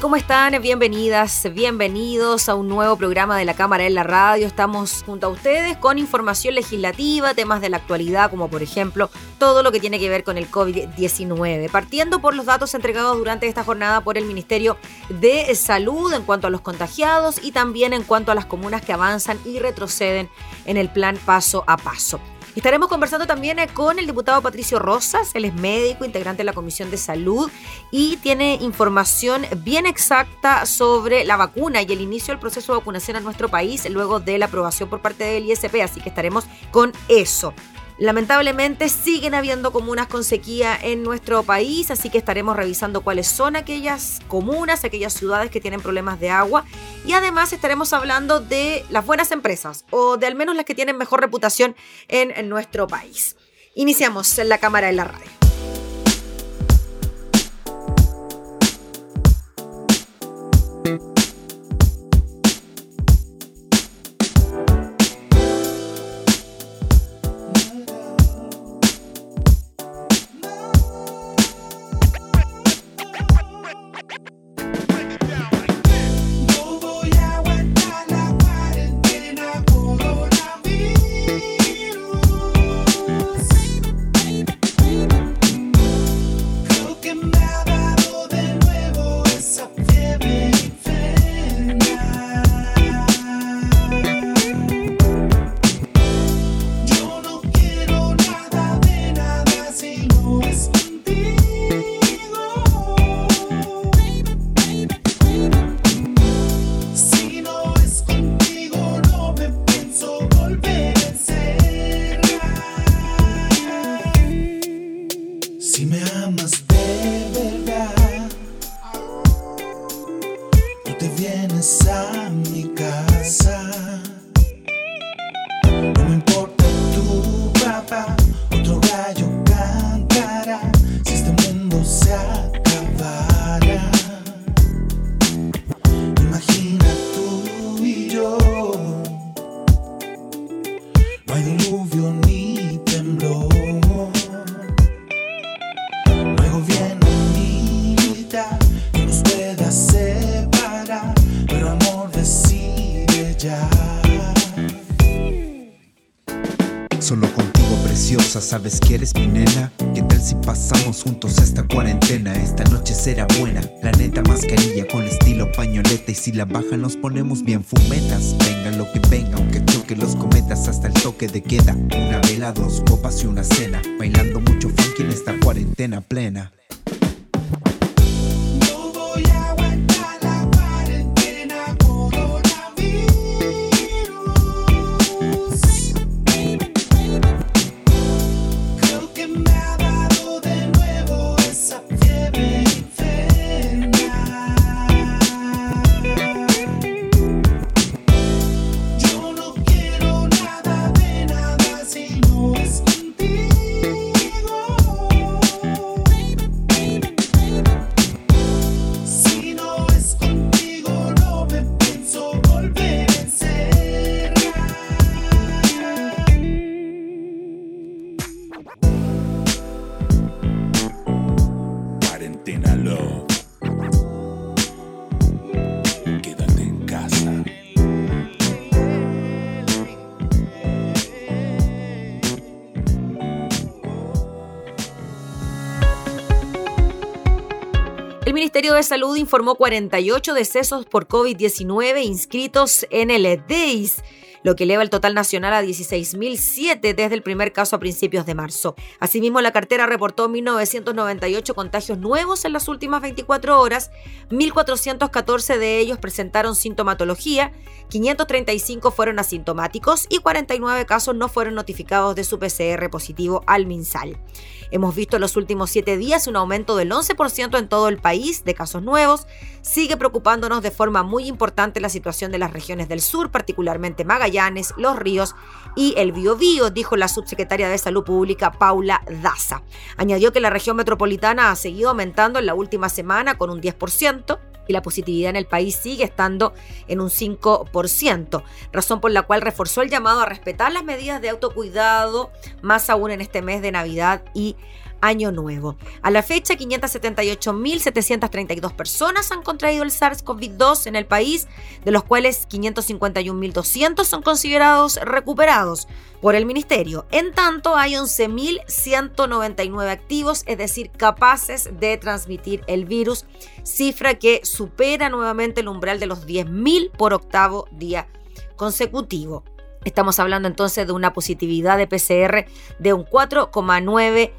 ¿Cómo están? Bienvenidas, bienvenidos a un nuevo programa de la Cámara en la Radio. Estamos junto a ustedes con información legislativa, temas de la actualidad, como por ejemplo todo lo que tiene que ver con el COVID-19. Partiendo por los datos entregados durante esta jornada por el Ministerio de Salud en cuanto a los contagiados y también en cuanto a las comunas que avanzan y retroceden en el plan paso a paso. Estaremos conversando también eh, con el diputado Patricio Rosas, él es médico, integrante de la Comisión de Salud y tiene información bien exacta sobre la vacuna y el inicio del proceso de vacunación en nuestro país luego de la aprobación por parte del ISP, así que estaremos con eso. Lamentablemente siguen habiendo comunas con sequía en nuestro país, así que estaremos revisando cuáles son aquellas comunas, aquellas ciudades que tienen problemas de agua y además estaremos hablando de las buenas empresas o de al menos las que tienen mejor reputación en, nuestro país. Iniciamos la cámara de la radio. Sabes que eres mi nena. ¿Qué tal si pasamos juntos esta cuarentena? Esta noche será buena. Planeta mascarilla con estilo pañoleta. Y si la baja nos ponemos bien fumetas. Venga lo que venga, aunque choque los cometas hasta el toque de queda. Una vela, dos copas y una cena. Bailando mucho funky en esta cuarentena plena. De Salud informó 48 decesos por COVID-19 inscritos en el EDEIS. Lo que eleva el total nacional a 16.007 desde el primer caso a principios de marzo. Asimismo, la cartera reportó 1.998 contagios nuevos en las últimas 24 horas, 1.414 de ellos presentaron sintomatología, 535 fueron asintomáticos y 49 casos no fueron notificados de su PCR positivo al MinSal. Hemos visto en los últimos siete días un aumento del 11% en todo el país de casos nuevos. Sigue preocupándonos de forma muy importante la situación de las regiones del sur, particularmente Magallanes, Los Ríos y el Biobío, dijo la subsecretaria de Salud Pública Paula Daza. Añadió que la región metropolitana ha seguido aumentando en la última semana con un 10% y la positividad en el país sigue estando en un 5%, razón por la cual reforzó el llamado a respetar las medidas de autocuidado, más aún en este mes de Navidad y Año Nuevo. A la fecha, 578.732 personas han contraído el SARS-CoV-2 en el país, de los cuales 551.200 son considerados recuperados por el ministerio. En tanto, hay 11.199 activos, es decir, capaces de transmitir el virus, cifra que supera nuevamente el umbral de los 10.000 por octavo día consecutivo. Estamos hablando entonces de una positividad de PCR de un 4,9%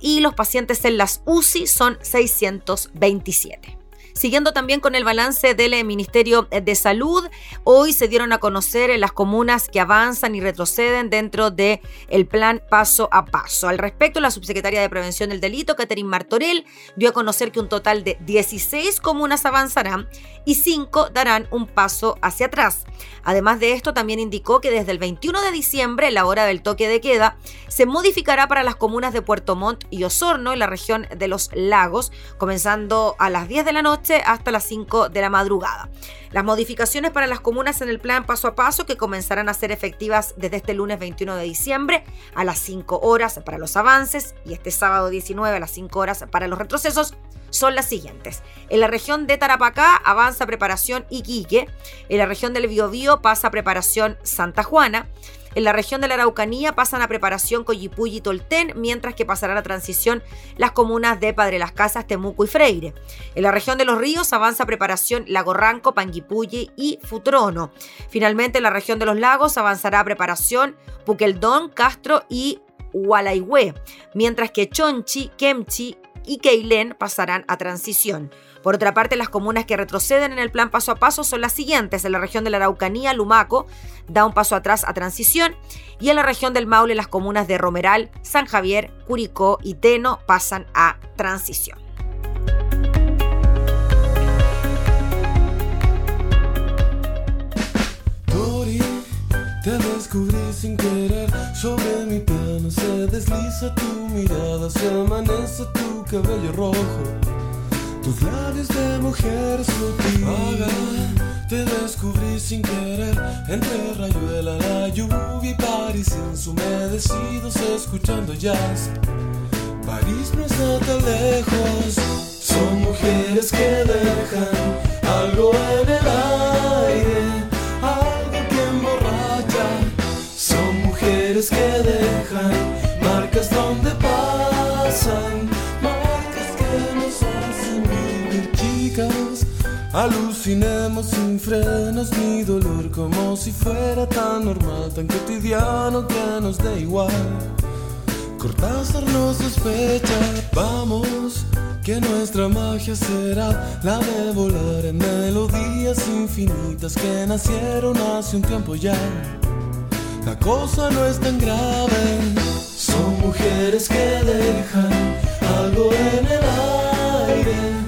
y los pacientes en las UCI son 627. Siguiendo también con el balance del eh, Ministerio de Salud, hoy se dieron a conocer las comunas que avanzan y retroceden dentro del el plan paso a paso. Al respecto, la subsecretaria de Prevención del Delito, Catherine Martorell, dio a conocer que un total de 16 comunas avanzarán y 5 darán un paso hacia atrás. Además de esto, también indicó que desde el 21 de diciembre, la hora del toque de queda, se modificará para las comunas de Puerto Montt y Osorno, en la región de los lagos, comenzando a las 10 de la noche hasta las 5 de la madrugada. Las modificaciones para las comunas en el plan paso a paso que comenzarán a ser efectivas desde este lunes 21 de diciembre a las 5 horas para los avances y este sábado 19 a las 5 horas para los retrocesos son las siguientes. En la región de Tarapacá avanza preparación Iquique, en la región del Biobío pasa preparación Santa Juana, en la región de la Araucanía pasan a preparación Coyipulli y Tolten, mientras que pasarán a transición las comunas de Padre Las Casas, Temuco y Freire. En la región de los ríos avanza preparación Lagorranco, Panguipulli y Futrono. Finalmente, en la región de los lagos avanzará preparación Puqueldón, Castro y Hualaihue, mientras que Chonchi, Kemchi y Keilén pasarán a transición. Por otra parte, las comunas que retroceden en el plan paso a paso son las siguientes. En la región de la Araucanía, Lumaco da un paso atrás a transición y en la región del Maule las comunas de Romeral, San Javier, Curicó y Teno pasan a transición. Te descubrí sin querer, sobre mi se desliza tu mirada, se amanece tu cabello rojo. Tus labios de mujer sutil. Te descubrí sin querer Entre rayuela, la lluvia y París Ensumedecidos escuchando jazz. París no está tan lejos. Son mujeres que dejan algo en el aire Algo que emborracha. Son mujeres que dejan marcas donde pasan Alucinemos sin frenos ni dolor como si fuera tan normal, tan cotidiano que nos dé igual. Cortázar no sospecha, vamos, que nuestra magia será la de volar en melodías infinitas que nacieron hace un tiempo ya. La cosa no es tan grave, son mujeres que dejan algo en el aire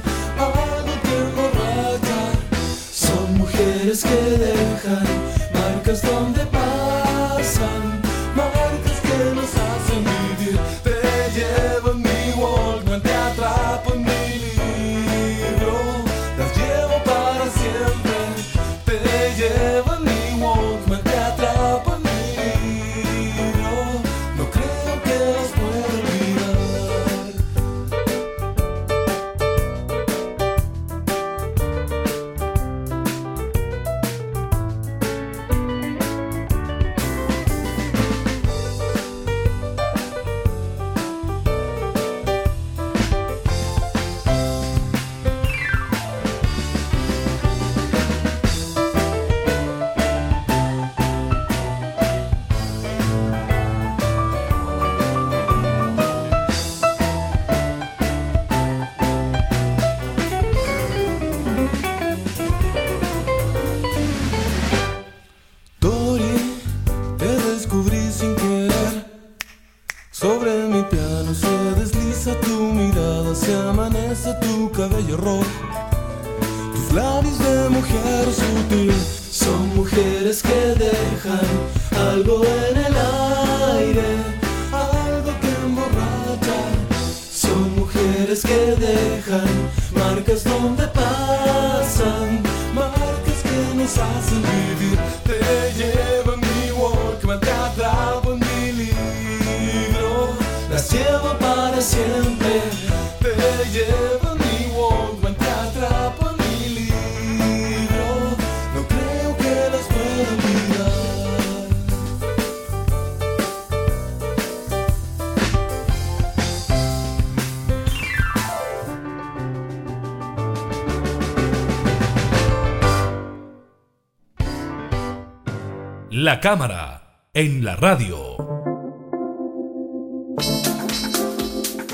mujeres que dejan marcas donde pasan, marcas que nos La cámara en la radio.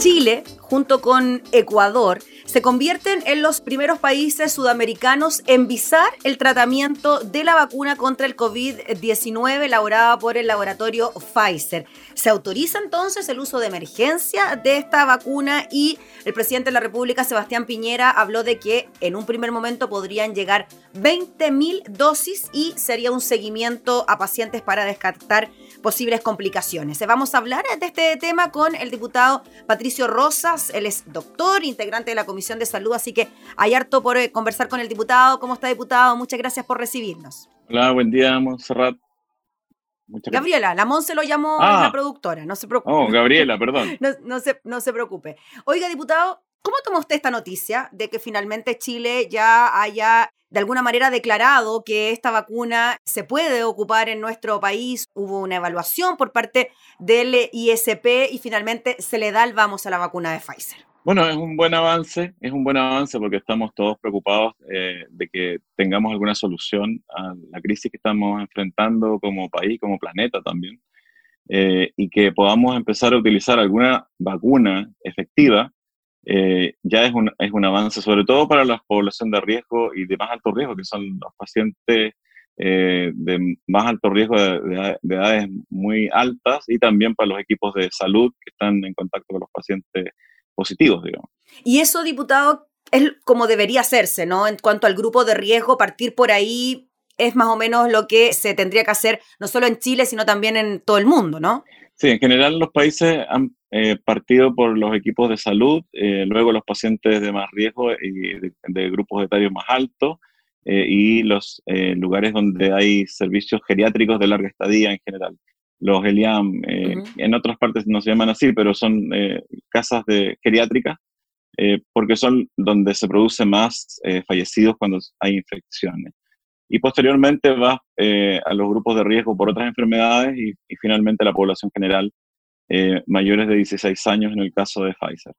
Chile, junto con Ecuador, se convierten en los primeros países sudamericanos en visar el tratamiento de la vacuna contra el COVID-19 elaborada por el laboratorio Pfizer. Se autoriza entonces el uso de emergencia de esta vacuna y el presidente de la República, Sebastián Piñera, habló de que en un primer momento podrían llegar 20.000 dosis y sería un seguimiento a pacientes para descartar posibles complicaciones. Vamos a hablar de este tema con el diputado Patricio Rosas. Él es doctor, integrante de la Comisión de Salud, así que hay harto por eh, conversar con el diputado. ¿Cómo está, diputado? Muchas gracias por recibirnos. Hola, buen día, Montserrat. Muchas. Gabriela, la Monse lo llamó Ah. la productora, no se preocupe. Oh, Gabriela, perdón. No, no se, no se preocupe. Oiga, diputado, ¿cómo toma usted esta noticia de que finalmente Chile ya haya de alguna manera declarado que esta vacuna se puede ocupar en nuestro país? Hubo una evaluación por parte del ISP y finalmente se le da el vamos a la vacuna de Pfizer. Bueno, es un buen avance, es un buen avance porque estamos todos preocupados eh, de que tengamos alguna solución a la crisis que estamos enfrentando como país, como planeta también, eh, y que podamos empezar a utilizar alguna vacuna efectiva, eh, ya es un, es un avance, sobre todo para la población de riesgo y de más alto riesgo, que son los pacientes de más alto riesgo de edades muy altas y también para los equipos de salud que están en contacto con los pacientes positivos, digamos. Y eso, diputado, es como debería hacerse, ¿no? En cuanto al grupo de riesgo, partir por ahí es más o menos lo que se tendría que hacer, no solo en Chile, sino también en todo el mundo, ¿no? Sí, en general los países han eh, partido por los equipos de salud, eh, luego los pacientes de más riesgo y de, de grupos etarios más altos eh, y los lugares donde hay servicios geriátricos de larga estadía en general. Los ELIAM, eh, en otras partes no se llaman así, pero son eh, casas de geriátricas eh, porque son donde se produce más fallecidos cuando hay infecciones. Y posteriormente va eh, a los grupos de riesgo por otras enfermedades y, y finalmente a la población general eh, mayores de 16 años en el caso de Pfizer.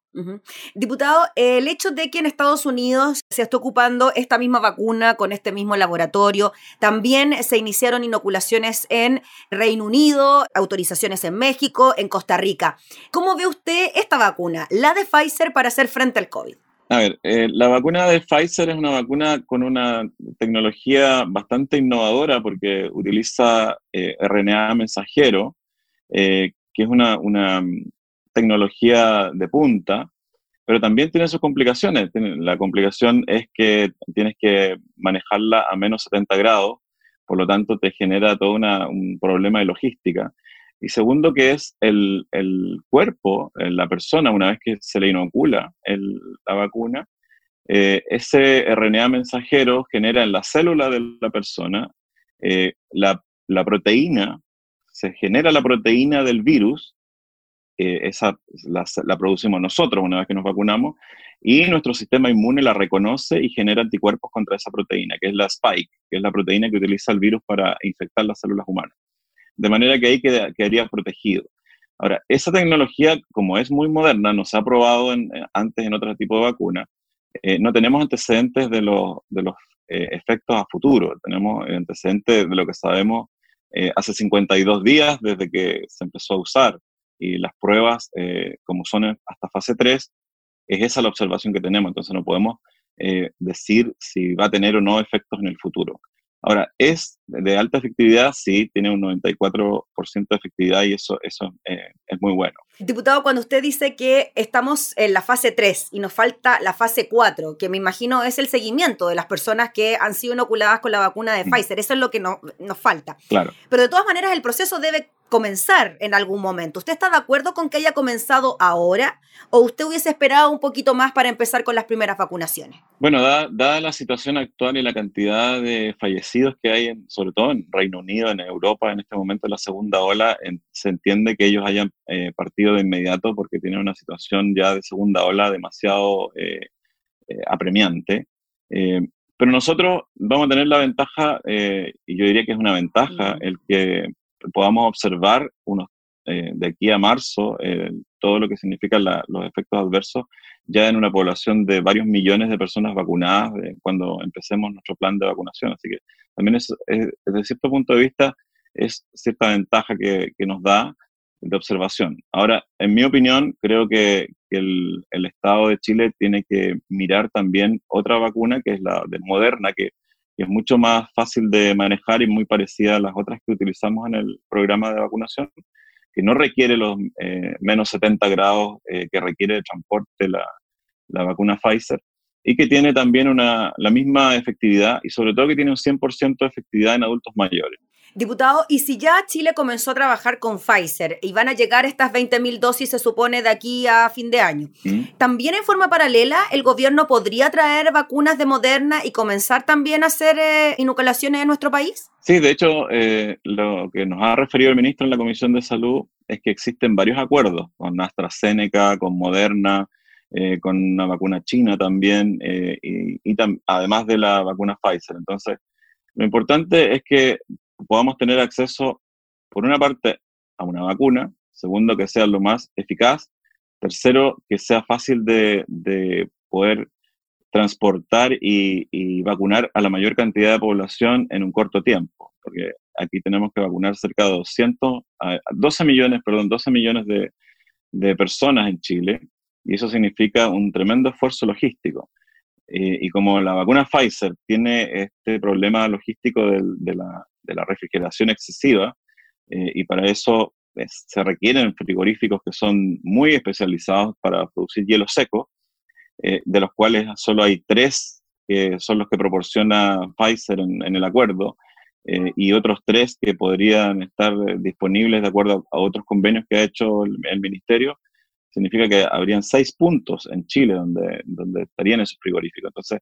Diputado, el hecho de que en Estados Unidos se esté ocupando esta misma vacuna con este mismo laboratorio, también se iniciaron inoculaciones en Reino Unido, autorizaciones en México, en Costa Rica. ¿Cómo ve usted esta vacuna, la de Pfizer, para hacer frente al COVID? A ver, eh, la vacuna de Pfizer es una vacuna con una tecnología bastante innovadora porque utiliza eh, RNA mensajero, eh, que es una, una mm, tecnología de punta, pero también tiene sus complicaciones. La complicación es que tienes que manejarla a menos 70 grados, por lo tanto te genera todo una- un problema de logística. Y segundo, que es el, el cuerpo, eh, la persona, una vez que se le inocula el- la vacuna, eh, ese RNA mensajero genera en la célula de la persona eh, la, la proteína, se genera la proteína del virus, esa la, la producimos nosotros una vez que nos vacunamos, y nuestro sistema inmune la reconoce y genera anticuerpos contra esa proteína, que es la spike, que es la proteína que utiliza el virus para infectar las células humanas. De manera que ahí queda- quedaría protegido. Ahora, esa tecnología, como es muy moderna, no se ha probado en- eh, antes en otro tipo de vacuna, eh, no tenemos antecedentes de los, de los eh, efectos a futuro, tenemos antecedentes de lo que sabemos eh, hace 52 días desde que se empezó a usar y las pruebas, eh, como son hasta fase 3, es esa la observación que tenemos, entonces no podemos eh, decir si va a tener o no efectos en el futuro. Ahora, ¿es de alta efectividad? Sí, tiene un 94% de efectividad y eso, eso eh, es muy bueno. Diputado, cuando usted dice que estamos en la fase 3 y nos falta la fase 4, que me imagino es el seguimiento de las personas que han sido inoculadas con la vacuna de Pfizer, eso es lo que no, nos falta. Claro. Pero de todas maneras el proceso debe comenzar en algún momento. ¿Usted está de acuerdo con que haya comenzado ahora o usted hubiese esperado un poquito más para empezar con las primeras vacunaciones? Bueno, dada, la situación actual y la cantidad de fallecidos que hay, sobre todo en Reino Unido, en Europa, en este momento la segunda ola, se entiende que ellos hayan eh, partido de inmediato porque tienen una situación ya de segunda ola demasiado eh, eh, apremiante. pero nosotros vamos a tener la ventaja, y yo diría que es una ventaja, el que podamos observar unos, eh, de aquí a marzo eh, todo lo que significan los efectos adversos ya en una población de varios millones de personas vacunadas eh, cuando empecemos nuestro plan de vacunación. Así que también es, desde cierto punto de vista es cierta ventaja que, nos da de observación. Ahora, en mi opinión, creo que, que el, el, Estado de Chile tiene que mirar también otra vacuna, que es la de Moderna, que que es mucho más fácil de manejar y muy parecida a las otras que utilizamos en el programa de vacunación, que no requiere los eh, menos 70 grados eh, que requiere de transporte la, la, vacuna Pfizer y que tiene también una, la misma efectividad y sobre todo que tiene un 100% de efectividad en adultos mayores. Diputado, y si ya Chile comenzó a trabajar con Pfizer y van a llegar estas 20.000 dosis, se supone, de aquí a fin de año, ¿Mm? ¿también en forma paralela el gobierno podría traer vacunas de Moderna y comenzar también a hacer eh, inoculaciones en nuestro país? Sí, de hecho, eh, lo que nos ha referido el ministro en la Comisión de Salud es que existen varios acuerdos con AstraZeneca, con Moderna, eh, con una vacuna china también, y, y además de la vacuna Pfizer. Entonces, lo importante es que podamos tener acceso, por una parte, a una vacuna, segundo, que sea lo más eficaz, tercero, que sea fácil de, poder transportar y, vacunar a la mayor cantidad de población en un corto tiempo, porque aquí tenemos que vacunar cerca de 200, 12 millones, perdón, 12 millones de, personas en Chile, y eso significa un tremendo esfuerzo logístico. Eh, y como la vacuna Pfizer tiene este problema logístico de, la, refrigeración excesiva eh, y para eso eh, se requieren frigoríficos que son muy especializados para producir hielo seco, eh, de los cuales solo hay tres que son los que proporciona Pfizer en, el acuerdo y otros tres que podrían estar disponibles de acuerdo a, otros convenios que ha hecho el, ministerio. Significa que habrían seis puntos en Chile donde, donde estarían esos frigoríficos. Entonces,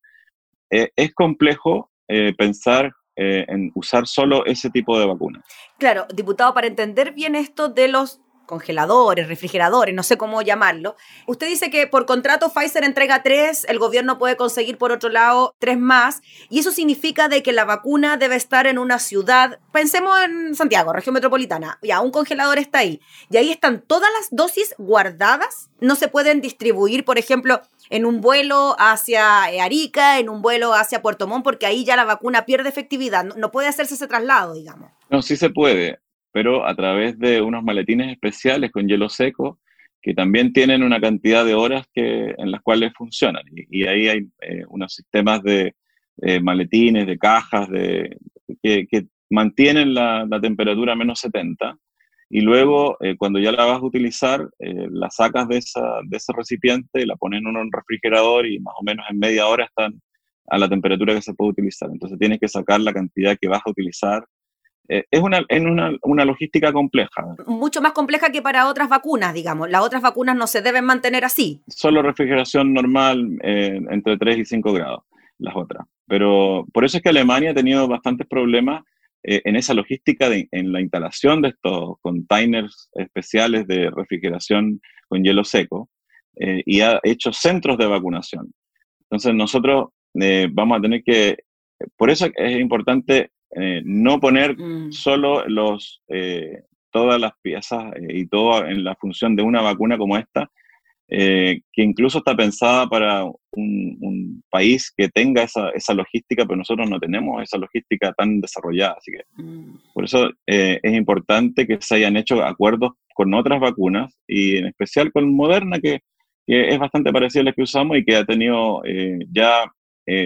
es complejo pensar eh, en usar solo ese tipo de vacuna. Claro, diputado, para entender bien esto de los congeladores, refrigeradores, no sé cómo llamarlo. Usted dice que por contrato Pfizer entrega tres, el gobierno puede conseguir por otro lado tres más, y eso significa de que la vacuna debe estar en una ciudad, pensemos en Santiago, región metropolitana, ya un congelador está ahí, y ahí están todas las dosis guardadas, no se pueden distribuir, por ejemplo, en un vuelo hacia eh, Arica, en un vuelo hacia Puerto Montt, porque ahí ya la vacuna pierde efectividad. No, puede hacerse ese traslado, digamos. No, sí se puede, pero a través de unos maletines especiales con hielo seco que también tienen una cantidad de horas que, en las cuales funcionan. Y, ahí hay eh, unos sistemas de eh, maletines, de cajas, de, que, mantienen la, la temperatura a menos 70 y luego eh, cuando ya la vas a utilizar, eh, la sacas de, esa, de ese recipiente, la pones en un refrigerador y más o menos en media hora están a la temperatura que se puede utilizar. Entonces tienes que sacar la cantidad que vas a utilizar. Eh, es una, en una, una, logística compleja. Mucho más compleja que para otras vacunas, digamos. Las otras vacunas no se deben mantener así. Solo refrigeración normal entre 3 y 5 grados, las otras. Pero por eso es que Alemania ha tenido bastantes problemas eh, en esa logística, de, en la instalación de estos containers especiales de refrigeración con hielo seco eh, y ha hecho centros de vacunación. Entonces nosotros eh, vamos a tener que, por eso es importante no poner mm. solo los, todas las piezas y todo en la función de una vacuna como esta, eh, que incluso está pensada para un, país que tenga esa, esa, logística, pero nosotros no tenemos esa logística tan desarrollada. Así que mm. por eso eh, es importante que se hayan hecho acuerdos con otras vacunas y en especial con Moderna, que, es bastante parecida a la que usamos y que ha tenido eh, ya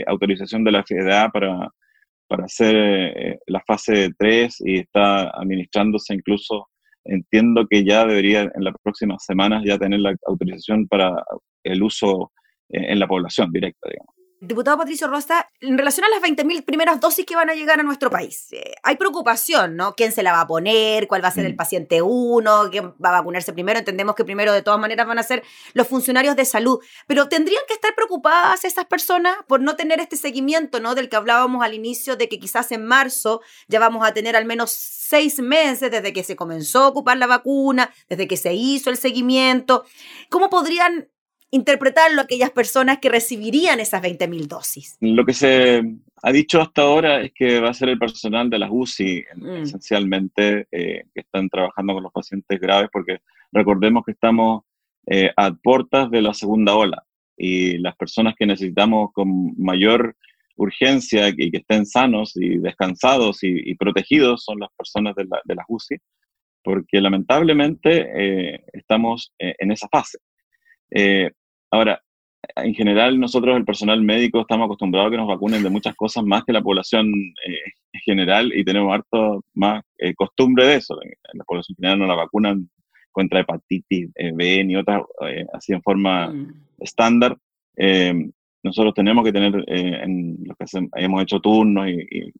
autorización de la FDA para, para hacer eh, la fase 3 y está administrándose incluso, entiendo que ya debería en las próximas semanas ya tener la autorización para el uso en la población directa, digamos. Diputado Patricio Rosa, en relación a las 20.000 primeras dosis que van a llegar a nuestro país, eh, hay preocupación, ¿no? ¿Quién se la va a poner? ¿Cuál va a ser el mm. paciente 1? ¿Quién va a vacunarse primero? Entendemos que primero de todas maneras van a ser los funcionarios de salud, pero ¿tendrían que estar preocupadas esas personas por no tener este seguimiento, ¿no? Del que hablábamos al inicio, de que quizás en marzo ya vamos a tener al menos seis meses desde que se comenzó a ocupar la vacuna, desde que se hizo el seguimiento. ¿Cómo podrían interpretarlo aquellas personas que recibirían esas 20.000 dosis? Lo que se ha dicho hasta ahora es que va a ser el personal de las UCI, mm. esencialmente, eh, que están trabajando con los pacientes graves, porque recordemos que estamos eh, a puertas de la segunda ola y las personas que necesitamos con mayor urgencia y que estén sanos y descansados y, protegidos son las personas de, la, de las UCI, porque lamentablemente eh, estamos en esa fase. Ahora, en general nosotros, el personal médico, estamos acostumbrados a que nos vacunen de muchas cosas más que la población eh, en general y tenemos harto más eh, costumbre de eso. En la población general no la vacunan contra hepatitis eh, B ni otras así en forma mm. estándar. nosotros tenemos que tener, en lo que hemos hecho turnos y,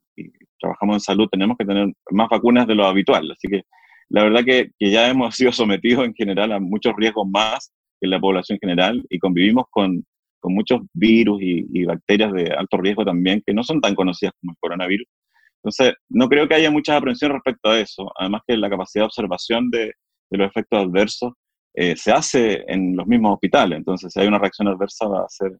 trabajamos en salud, tenemos que tener más vacunas de lo habitual. Así que la verdad que, que ya hemos sido sometidos en general a muchos riesgos más que la población general y convivimos con, muchos virus y, bacterias de alto riesgo también que no son tan conocidas como el coronavirus. Entonces, no creo que haya mucha aprensión respecto a eso. Además que la capacidad de observación de, de los efectos adversos eh, se hace en los mismos hospitales. Entonces, si hay una reacción adversa, va a ser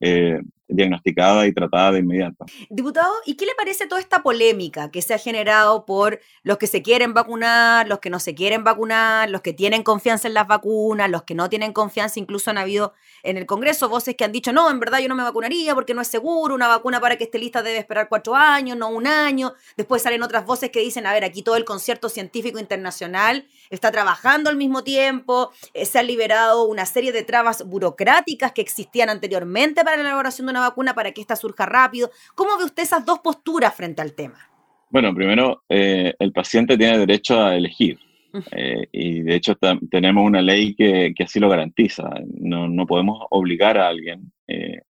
eh, diagnosticada y tratada de inmediato. Diputado, ¿y qué le parece toda esta polémica que se ha generado por los que se quieren vacunar, los que no se quieren vacunar, los que tienen confianza en las vacunas, los que no tienen confianza? Incluso han habido en el Congreso voces que han dicho, no, en verdad yo no me vacunaría porque no es seguro, una vacuna para que esté lista debe esperar cuatro años, no un año. Después salen otras voces que dicen, a ver, aquí todo el concierto científico internacional está trabajando al mismo tiempo, eh, se han liberado una serie de trabas burocráticas que existían anteriormente para la elaboración de una vacuna para que ésta surja rápido. ¿Cómo ve usted esas dos posturas frente al tema? Bueno, primero, eh, el paciente tiene derecho a elegir. Eh, y de hecho tenemos una ley que, así lo garantiza. No, podemos obligar a alguien eh,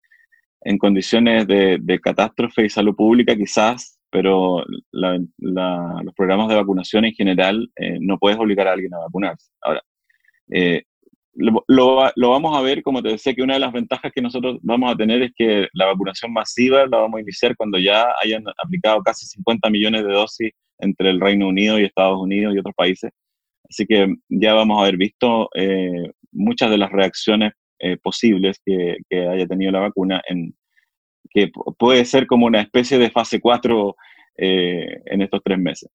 en condiciones de, catástrofe y salud pública quizás, pero los programas de vacunación en general no puedes obligar a alguien a vacunarse. Ahora, lo, vamos a ver, como te decía, que una de las ventajas que nosotros vamos a tener es que la vacunación masiva la vamos a iniciar cuando ya hayan aplicado casi 50 millones de dosis entre el Reino Unido y Estados Unidos y otros países. Así que ya vamos a haber visto eh, muchas de las reacciones eh, posibles que, haya tenido la vacuna, en, que puede ser como una especie de fase 4 eh, en estos tres meses.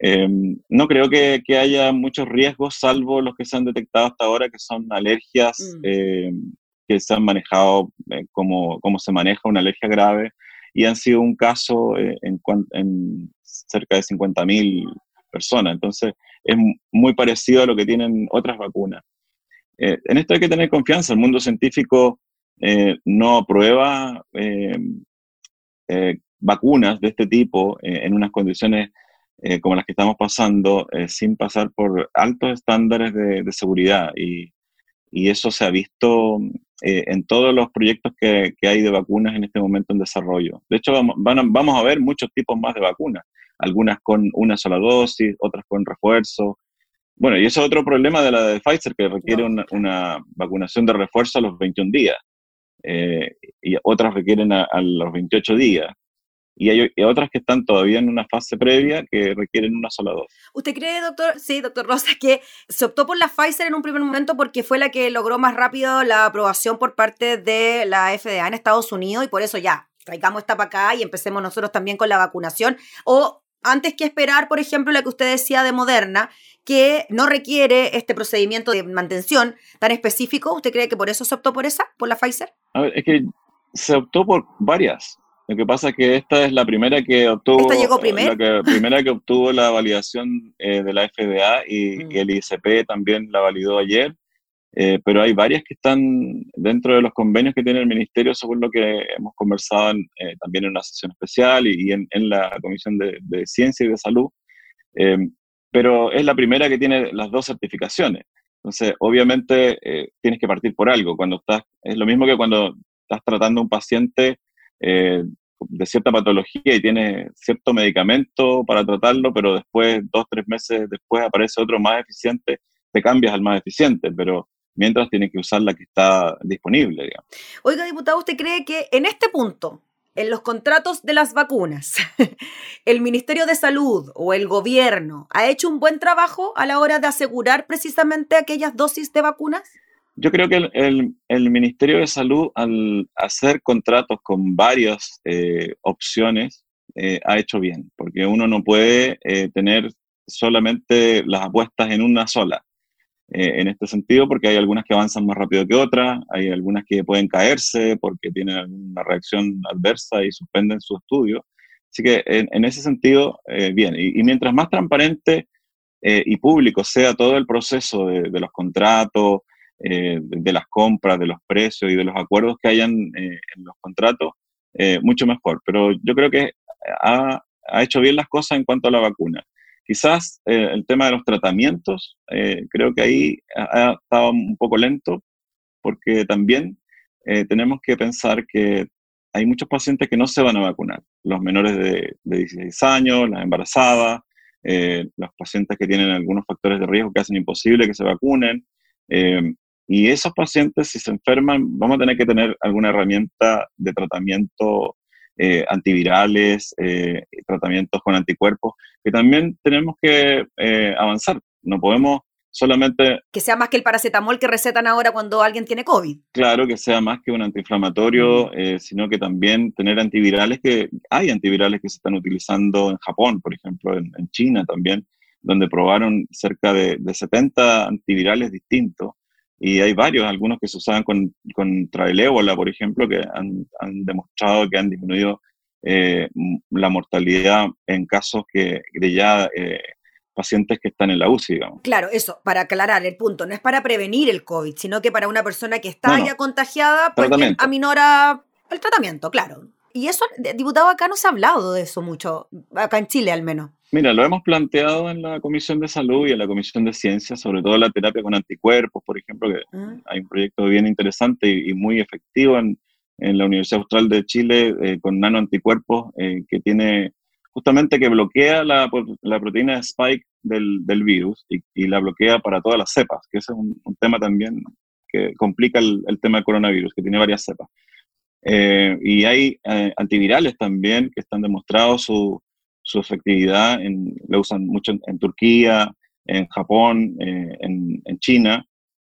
Em, no creo que, haya muchos riesgos, salvo los que se han detectado hasta ahora, que son alergias mm. em, que se han manejado eh, como, como, se maneja una alergia grave y han sido un caso eh, en, en, cerca de 50.000 personas. Entonces, es muy parecido a lo que tienen otras vacunas. Eh, en esto hay que tener confianza. El mundo científico no aprueba em, vacunas de este tipo en unas condiciones eh, como las que estamos pasando, eh, sin pasar por altos estándares de, seguridad. Y, y, eso se ha visto eh, en todos los proyectos que, que, hay de vacunas en este momento en desarrollo. De hecho, vamos, vamos a ver muchos tipos más de vacunas, algunas con una sola dosis, otras con refuerzo. Bueno, y eso es otro problema de la de Pfizer, que requiere una, una vacunación de refuerzo a los 21 días. y otras requieren a, a los 28 días y hay, otras que están todavía en una fase previa que requieren una sola dosis. ¿Usted cree, doctor, sí, doctor Rosa, que se optó por la Pfizer en un primer momento porque fue la que logró más rápido la aprobación por parte de la FDA en Estados Unidos y por eso ya, traigamos esta para acá y empecemos nosotros también con la vacunación? ¿O antes que esperar, por ejemplo, la que usted decía de Moderna, que no requiere este procedimiento de mantención tan específico. ¿Usted cree que por eso se optó por esa, por la Pfizer? A ver, es que se optó por varias. Lo que pasa es que esta es la primera que obtuvo. llegó primero? La primera que obtuvo la validación eh, de la FDA y, mm. el ICP también la validó ayer. eh, pero hay varias que están dentro de los convenios que tiene el Ministerio, según lo que hemos conversado eh, también en una sesión especial y, en, la Comisión de, Ciencia y de Salud, eh, pero es la primera que tiene las dos certificaciones. Entonces, obviamente, tienes que partir por algo. Cuando estás, es lo mismo que cuando estás tratando a un paciente de cierta patología y tienes cierto medicamento para tratarlo, pero después, dos, tres meses después, aparece otro más eficiente, te cambias al más eficiente, pero mientras tiene que usar la que está disponible. Digamos. Oiga, diputado, ¿usted cree que en este punto, en los contratos de las vacunas, el Ministerio de Salud o el gobierno ha hecho un buen trabajo a la hora de asegurar precisamente aquellas dosis de vacunas? Yo creo que el, Ministerio de Salud, al hacer contratos con varias eh, opciones, eh, ha hecho bien, porque uno no puede eh, tener solamente las apuestas en una sola. Eh, en este sentido, porque hay algunas que avanzan más rápido que otras, hay algunas que pueden caerse porque tienen alguna reacción adversa y suspenden su estudio. Así que en, ese sentido, eh, bien. Y, mientras más transparente eh, y público sea todo el proceso de, los contratos, de, las compras, de los precios y de los acuerdos que hayan en los contratos, mucho mejor. Pero yo creo que ha, hecho bien las cosas en cuanto a la vacuna. Quizás eh, el tema de los tratamientos, eh, creo que ahí ha, estado un poco lento, porque también eh, tenemos que pensar que hay muchos pacientes que no se van a vacunar, los menores de, 16 años, las embarazadas, los pacientes que tienen algunos factores de riesgo que hacen imposible que se vacunen. Y esos pacientes, si se enferman, vamos a tener que tener alguna herramienta de tratamiento eh, antivirales, eh, tratamientos con anticuerpos, que también tenemos que eh, avanzar. No podemos solamente... Que sea más que el paracetamol que recetan ahora cuando alguien tiene COVID. Claro, que sea más que un antiinflamatorio, mm. sino que también tener antivirales, que hay antivirales que se están utilizando en Japón, por ejemplo, en, China también, donde probaron cerca de, de 70 antivirales distintos y hay varios, algunos que se usaban con, contra el ébola, por ejemplo, que han, demostrado que han disminuido eh, la mortalidad en casos que, de ya eh, pacientes que están en la UCI, digamos. Claro, eso, para aclarar el punto, no es para prevenir el COVID, sino que para una persona que está ya contagiada, pues aminora el tratamiento, claro. Y eso, diputado, acá no se ha hablado de eso mucho, acá en Chile al menos. Mira, lo hemos planteado en la Comisión de Salud y en la Comisión de Ciencias, sobre todo la terapia con anticuerpos, por ejemplo, que ah. hay un proyecto bien interesante y, muy efectivo en, la Universidad Austral de Chile eh, con nanoanticuerpos eh, que tiene justamente que bloquea la, proteína spike del, virus y, la bloquea para todas las cepas, que ese es un, tema también que complica el, tema del coronavirus, que tiene varias cepas. Eh, y hay antivirales también que están demostrados su su efectividad, en, usan mucho en, Turquía, en Japón, eh, en, China,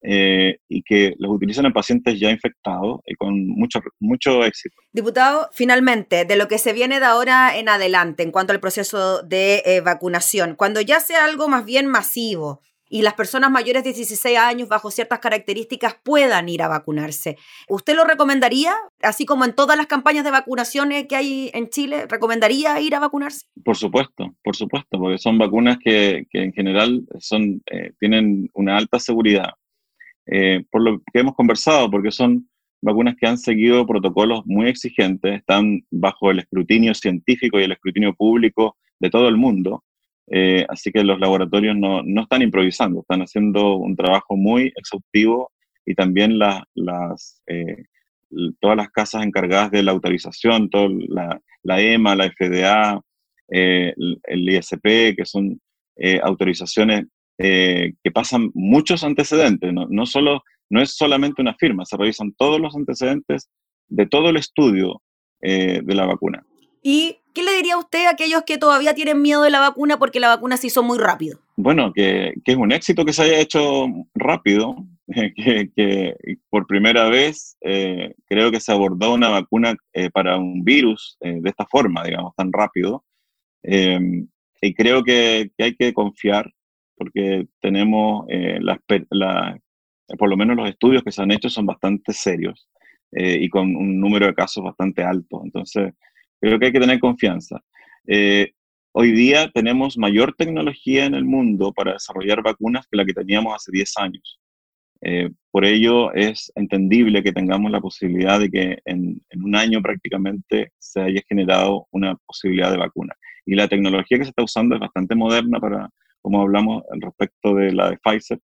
eh, y que los utilizan en pacientes ya infectados y con mucho, mucho éxito. Diputado, finalmente, de lo que se viene de ahora en adelante en cuanto al proceso de eh, vacunación, cuando ya sea algo más bien masivo, y las personas mayores de 16 años bajo ciertas características puedan ir a vacunarse. ¿Usted lo recomendaría, así como en todas las campañas de vacunaciones que hay en Chile, recomendaría ir a vacunarse? Por supuesto, por supuesto, porque son vacunas que, en general son, eh, tienen una alta seguridad. Eh, por lo que hemos conversado, porque son vacunas que han seguido protocolos muy exigentes, están bajo el escrutinio científico y el escrutinio público de todo el mundo. Eh, así que los laboratorios no, no, están improvisando, están haciendo un trabajo muy exhaustivo y también las, eh, todas las casas encargadas de la autorización, toda la, la EMA, la FDA, eh, el, ISP, que son autorizaciones que pasan muchos antecedentes, no, no, solo, no es solamente una firma, se revisan todos los antecedentes de todo el estudio de la vacuna. ¿Y qué le diría usted a aquellos que todavía tienen miedo de la vacuna porque la vacuna se hizo muy rápido? Bueno, que, es un éxito que se haya hecho rápido, que, por primera vez eh, creo que se abordó una vacuna eh, para un virus eh, de esta forma, digamos, tan rápido. Em, y creo que, hay que confiar porque tenemos, por lo menos los estudios que se han hecho son bastante serios y con un número de casos bastante alto. Entonces, Creo que hay que tener confianza. Eh, hoy día tenemos mayor tecnología en el mundo para desarrollar vacunas que la que teníamos hace 10 años. por ello es entendible que tengamos la posibilidad de que en, en, un año prácticamente se haya generado una posibilidad de vacuna. Y la tecnología que se está usando es bastante moderna para, como hablamos al respecto de la de Pfizer,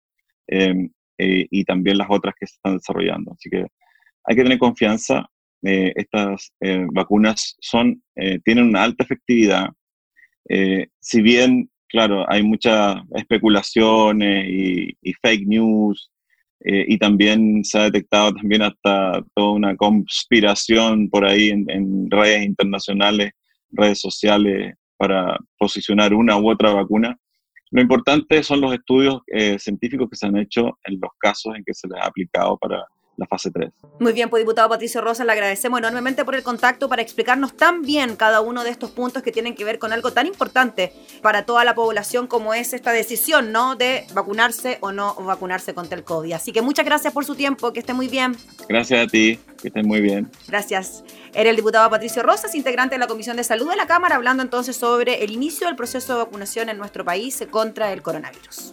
Em, eh, y también las otras que se están desarrollando. Así que hay que tener confianza. Eh, estas eh, vacunas son, tienen una alta efectividad. si bien, claro, hay muchas especulaciones y, fake news, y también se ha detectado también hasta toda una conspiración por ahí en, en redes internacionales, redes sociales, para posicionar una u otra vacuna. Lo importante son los estudios eh, científicos que se han hecho en los casos en que se les ha aplicado para la fase 3. Muy bien, pues diputado Patricio Rosa, le agradecemos enormemente por el contacto para explicarnos tan bien cada uno de estos puntos que tienen que ver con algo tan importante para toda la población como es esta decisión, ¿no? De vacunarse o no vacunarse contra el COVID. Así que muchas gracias por su tiempo, que esté muy bien. Gracias a ti, que estés muy bien. Gracias. Era el diputado Patricio Rosas, integrante de la Comisión de Salud de la Cámara, hablando entonces sobre el inicio del proceso de vacunación en nuestro país contra el coronavirus.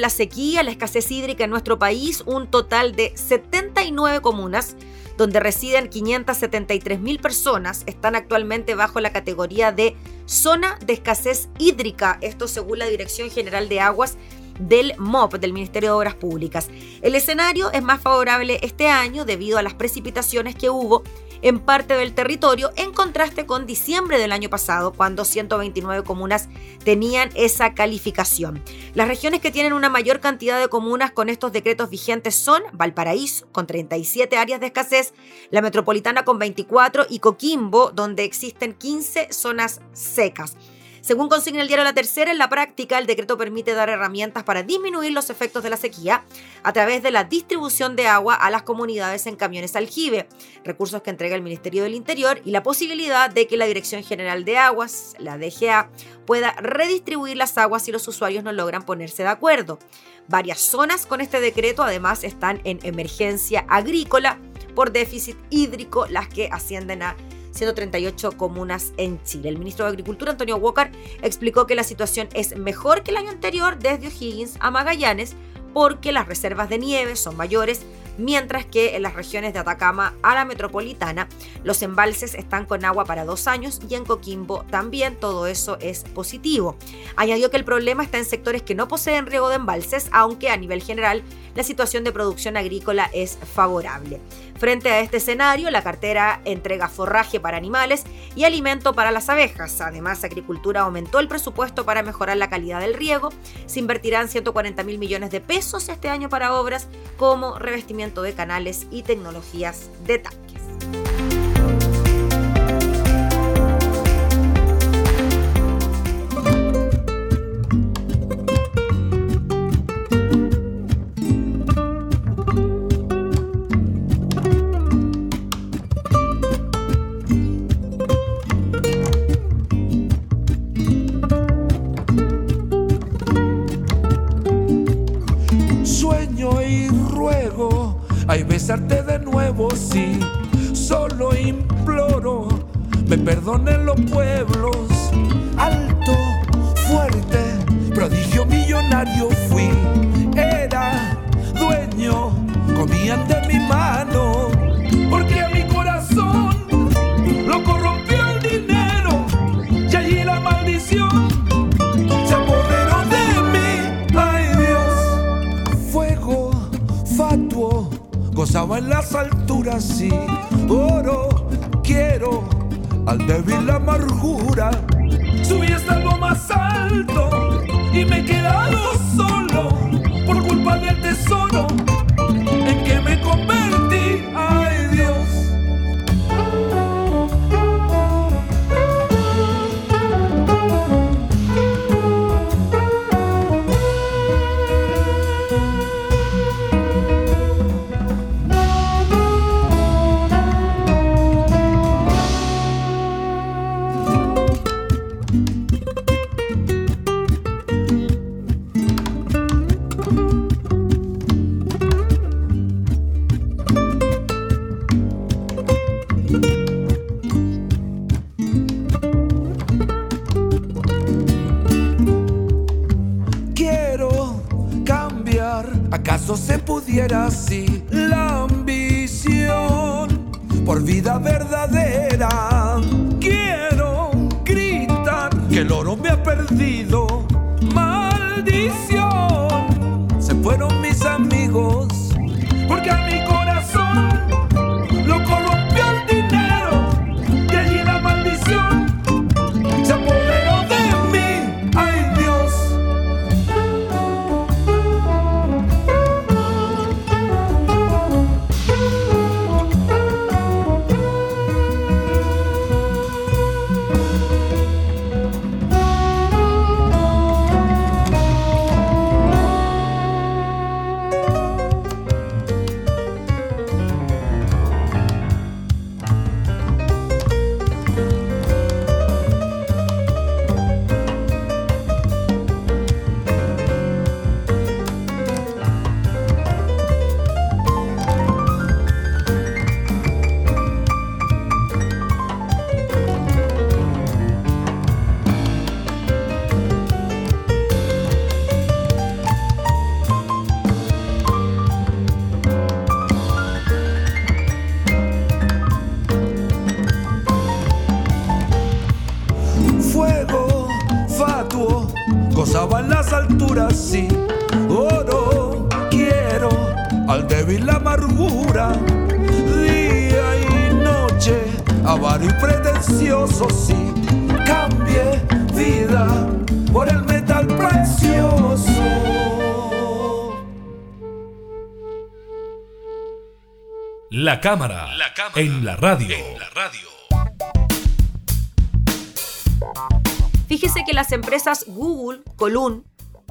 La sequía, la escasez hídrica en nuestro país. Un total de 79 comunas donde residen 573 mil personas están actualmente bajo la categoría de zona de escasez hídrica. Esto según la Dirección General de Aguas del MOP, del Ministerio de Obras Públicas. El escenario es más favorable este año debido a las precipitaciones que hubo en parte del territorio, en contraste con diciembre del año pasado, cuando 129 comunas tenían esa calificación. Las regiones que tienen una mayor cantidad de comunas con estos decretos vigentes son Valparaíso, con 37 áreas de escasez, la metropolitana con 24 y Coquimbo, donde existen 15 zonas secas. Según consigna el diario La Tercera, en la práctica el decreto permite dar herramientas para disminuir los efectos de la sequía a través de la distribución de agua a las comunidades en camiones aljibe, recursos que entrega el Ministerio del Interior y la posibilidad de que la Dirección General de Aguas, la DGA, pueda redistribuir las aguas si los usuarios no logran ponerse de acuerdo. Varias zonas con este decreto además están en emergencia agrícola por déficit hídrico, las que ascienden a 138 comunas en Chile. El ministro de Agricultura, Antonio Walker, explicó que la situación es mejor que el año anterior desde O'Higgins a Magallanes porque las reservas de nieve son mayores mientras que en las regiones de Atacama a la metropolitana los embalses están con agua para dos años y en Coquimbo también todo eso es positivo. Añadió que el problema está en sectores que no poseen riego de embalses, aunque a nivel general la situación de producción agrícola es favorable. Frente a este escenario, la cartera entrega forraje para animales y alimento para las abejas. Además, Agricultura aumentó el presupuesto para mejorar la calidad del riego. Se invertirán 140 mil millones de pesos este año para obras como revestimiento de canales y tecnologías de tanques. Ay, besarte de nuevo, sí, solo imploro, me perdonen los pueblos. Alto, fuerte, prodigio millonario fui, era dueño, comían de mi mano, porque a mi gozaba en las alturas, sí, oro, quiero al débil la amargura. Subí hasta lo más alto y me he quedado solo por culpa del tesoro La cámara, en la radio. Fíjese que las empresas Google, Column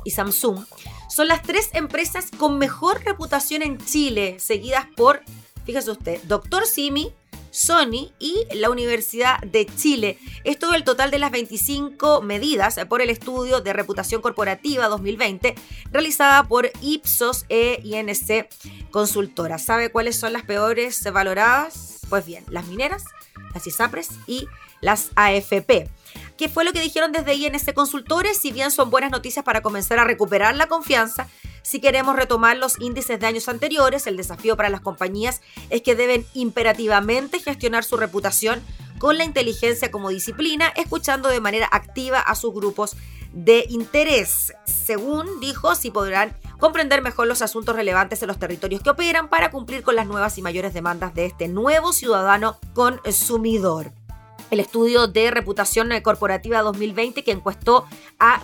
y Samsung son las tres empresas con mejor reputación en Chile, seguidas por, fíjese usted, Doctor Simi, Sony y la Universidad de Chile. Esto es el total de las 25 medidas por el estudio de reputación corporativa 2020 realizada por Ipsos e INC Consultora. ¿Sabe cuáles son las peores valoradas? Pues bien, las mineras, las ISAPRES y las AFP. ¿Qué fue lo que dijeron desde INC Consultores? Si bien son buenas noticias para comenzar a recuperar la confianza, si queremos retomar los índices de años anteriores, el desafío para las compañías es que deben imperativamente gestionar su reputación con la inteligencia como disciplina, escuchando de manera activa a sus grupos de interés. Según dijo, si podrán comprender mejor los asuntos relevantes en los territorios que operan para cumplir con las nuevas y mayores demandas de este nuevo ciudadano consumidor el estudio de reputación corporativa 2020 que encuestó a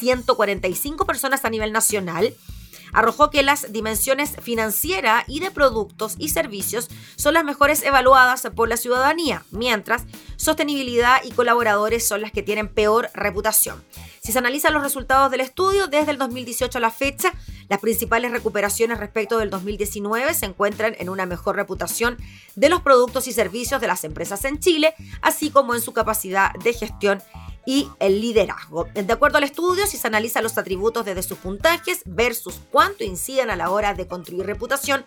5.145 personas a nivel nacional arrojó que las dimensiones financiera y de productos y servicios son las mejores evaluadas por la ciudadanía, mientras sostenibilidad y colaboradores son las que tienen peor reputación. Si se analizan los resultados del estudio desde el 2018 a la fecha, las principales recuperaciones respecto del 2019 se encuentran en una mejor reputación de los productos y servicios de las empresas en Chile, así como en su capacidad de gestión y el liderazgo. De acuerdo al estudio, si se analiza los atributos desde sus puntajes versus cuánto inciden a la hora de construir reputación,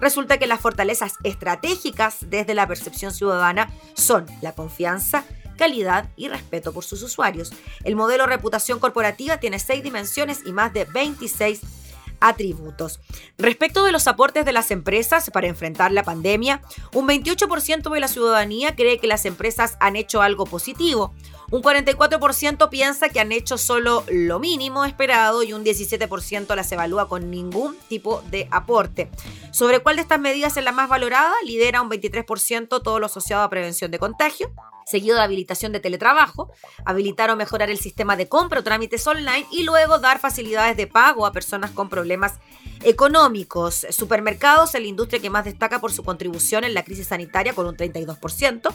resulta que las fortalezas estratégicas desde la percepción ciudadana son la confianza, calidad y respeto por sus usuarios. El modelo reputación corporativa tiene seis dimensiones y más de 26 atributos. Respecto de los aportes de las empresas para enfrentar la pandemia, un 28% de la ciudadanía cree que las empresas han hecho algo positivo, un 44% piensa que han hecho solo lo mínimo esperado y un 17% las evalúa con ningún tipo de aporte. ¿Sobre cuál de estas medidas es la más valorada? Lidera un 23% todo lo asociado a prevención de contagio, seguido de habilitación de teletrabajo, habilitar o mejorar el sistema de compra o trámites online y luego dar facilidades de pago a personas con problemas económicos. Supermercados es la industria que más destaca por su contribución en la crisis sanitaria con un 32%,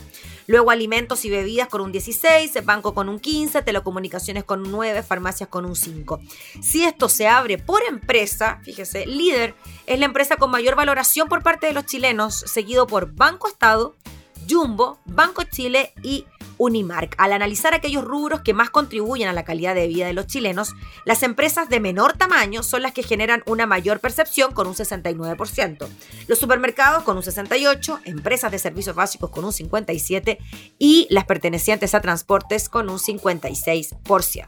luego alimentos y bebidas con un 16%, banco con un 15%, telecomunicaciones con un 9%, farmacias con un 5%. Si esto se abre por empresa, fíjese, líder es la empresa con mayor valoración por parte de los chilenos, seguido por Banco Estado, Jumbo, Banco Chile y Unimark. Al analizar aquellos rubros que más contribuyen a la calidad de vida de los chilenos, las empresas de menor tamaño son las que generan una mayor percepción con un 69%, los supermercados con un 68%, empresas de servicios básicos con un 57% y las pertenecientes a transportes con un 56%.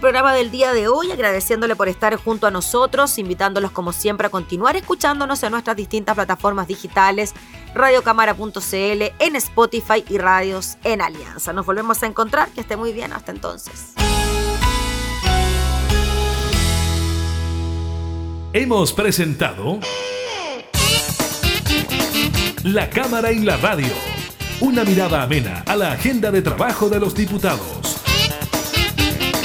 El programa del día de hoy, agradeciéndole por estar junto a nosotros, invitándolos como siempre a continuar escuchándonos en nuestras distintas plataformas digitales, radiocámara.cl, en Spotify y radios en Alianza. Nos volvemos a encontrar, que esté muy bien, hasta entonces. Hemos presentado La Cámara y la Radio, una mirada amena a la agenda de trabajo de los diputados.